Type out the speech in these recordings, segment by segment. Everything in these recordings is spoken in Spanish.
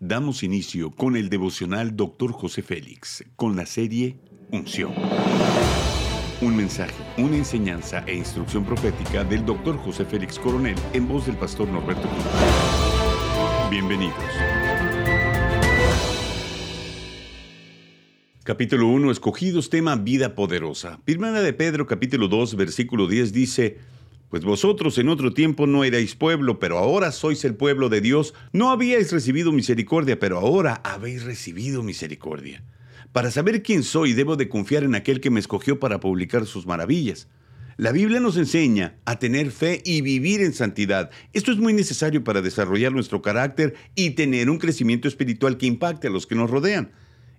damos inicio con el devocional Dr. José Félix, con la serie Unción. Un mensaje, una enseñanza e instrucción profética del Dr. José Félix Coronel en voz del pastor Norberto Cruz. Bienvenidos. Capítulo 1, escogidos tema vida poderosa. Primera de Pedro capítulo 2, versículo 10 dice, pues vosotros en otro tiempo no erais pueblo, pero ahora sois el pueblo de Dios. No habíais recibido misericordia, pero ahora habéis recibido misericordia. Para saber quién soy, debo de confiar en aquel que me escogió para publicar sus maravillas. La Biblia nos enseña a tener fe y vivir en santidad. Esto es muy necesario para desarrollar nuestro carácter y tener un crecimiento espiritual que impacte a los que nos rodean.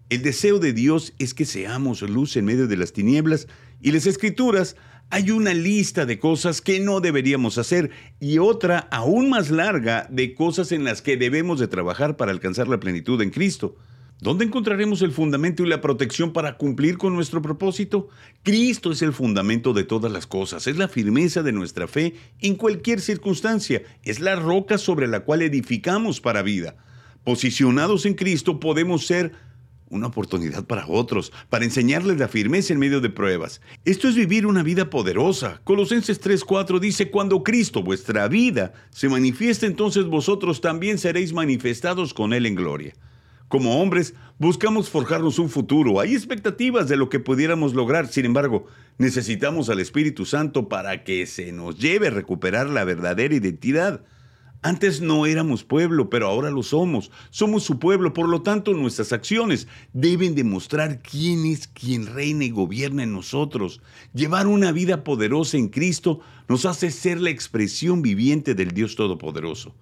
El deseo de Dios es que seamos luz en medio de las tinieblas y las escrituras hay una lista de cosas que no deberíamos hacer y otra aún más larga de cosas en las que debemos de trabajar para alcanzar la plenitud en Cristo. ¿Dónde encontraremos el fundamento y la protección para cumplir con nuestro propósito? Cristo es el fundamento de todas las cosas, es la firmeza de nuestra fe en cualquier circunstancia, es la roca sobre la cual edificamos para vida. Posicionados en Cristo podemos ser una oportunidad para otros, para enseñarles la firmeza en medio de pruebas. Esto es vivir una vida poderosa. Colosenses 3:4 dice, cuando Cristo, vuestra vida, se manifieste, entonces vosotros también seréis manifestados con Él en gloria. Como hombres, buscamos forjarnos un futuro. Hay expectativas de lo que pudiéramos lograr. Sin embargo, necesitamos al Espíritu Santo para que se nos lleve a recuperar la verdadera identidad. Antes no éramos pueblo, pero ahora lo somos. Somos su pueblo, por lo tanto nuestras acciones deben demostrar quién es quien reina y gobierna en nosotros. Llevar una vida poderosa en Cristo nos hace ser la expresión viviente del Dios Todopoderoso.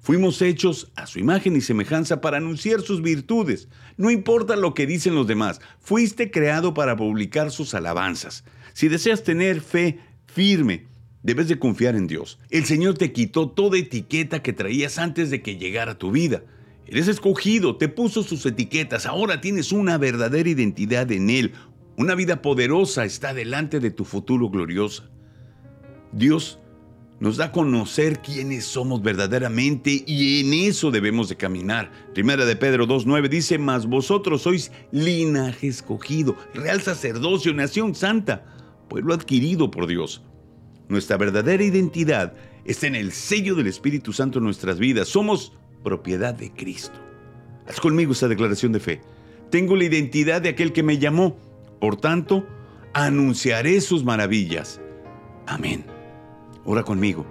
Fuimos hechos a su imagen y semejanza para anunciar sus virtudes. No importa lo que dicen los demás, fuiste creado para publicar sus alabanzas. Si deseas tener fe firme, Debes de confiar en Dios. El Señor te quitó toda etiqueta que traías antes de que llegara tu vida. Eres escogido, te puso sus etiquetas, ahora tienes una verdadera identidad en Él. Una vida poderosa está delante de tu futuro gloriosa. Dios nos da a conocer quiénes somos verdaderamente y en eso debemos de caminar. Primera de Pedro 2.9 dice, mas vosotros sois linaje escogido, real sacerdocio, nación santa, pueblo adquirido por Dios nuestra verdadera identidad está en el sello del Espíritu Santo en nuestras vidas. Somos propiedad de Cristo. Haz conmigo esta declaración de fe. Tengo la identidad de aquel que me llamó. Por tanto, anunciaré sus maravillas. Amén. Ora conmigo.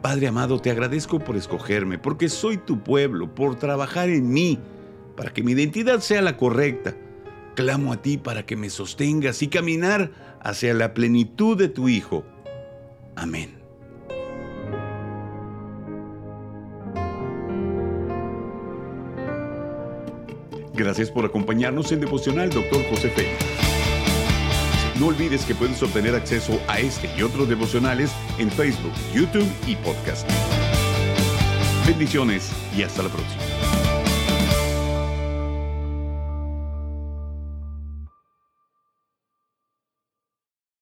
Padre amado, te agradezco por escogerme, porque soy tu pueblo, por trabajar en mí, para que mi identidad sea la correcta. Clamo a ti para que me sostengas y caminar hacia la plenitud de tu Hijo Amén. Gracias por acompañarnos en Devocional, Dr. José Félix. No olvides que puedes obtener acceso a este y otros devocionales en Facebook, YouTube y podcast. Bendiciones y hasta la próxima.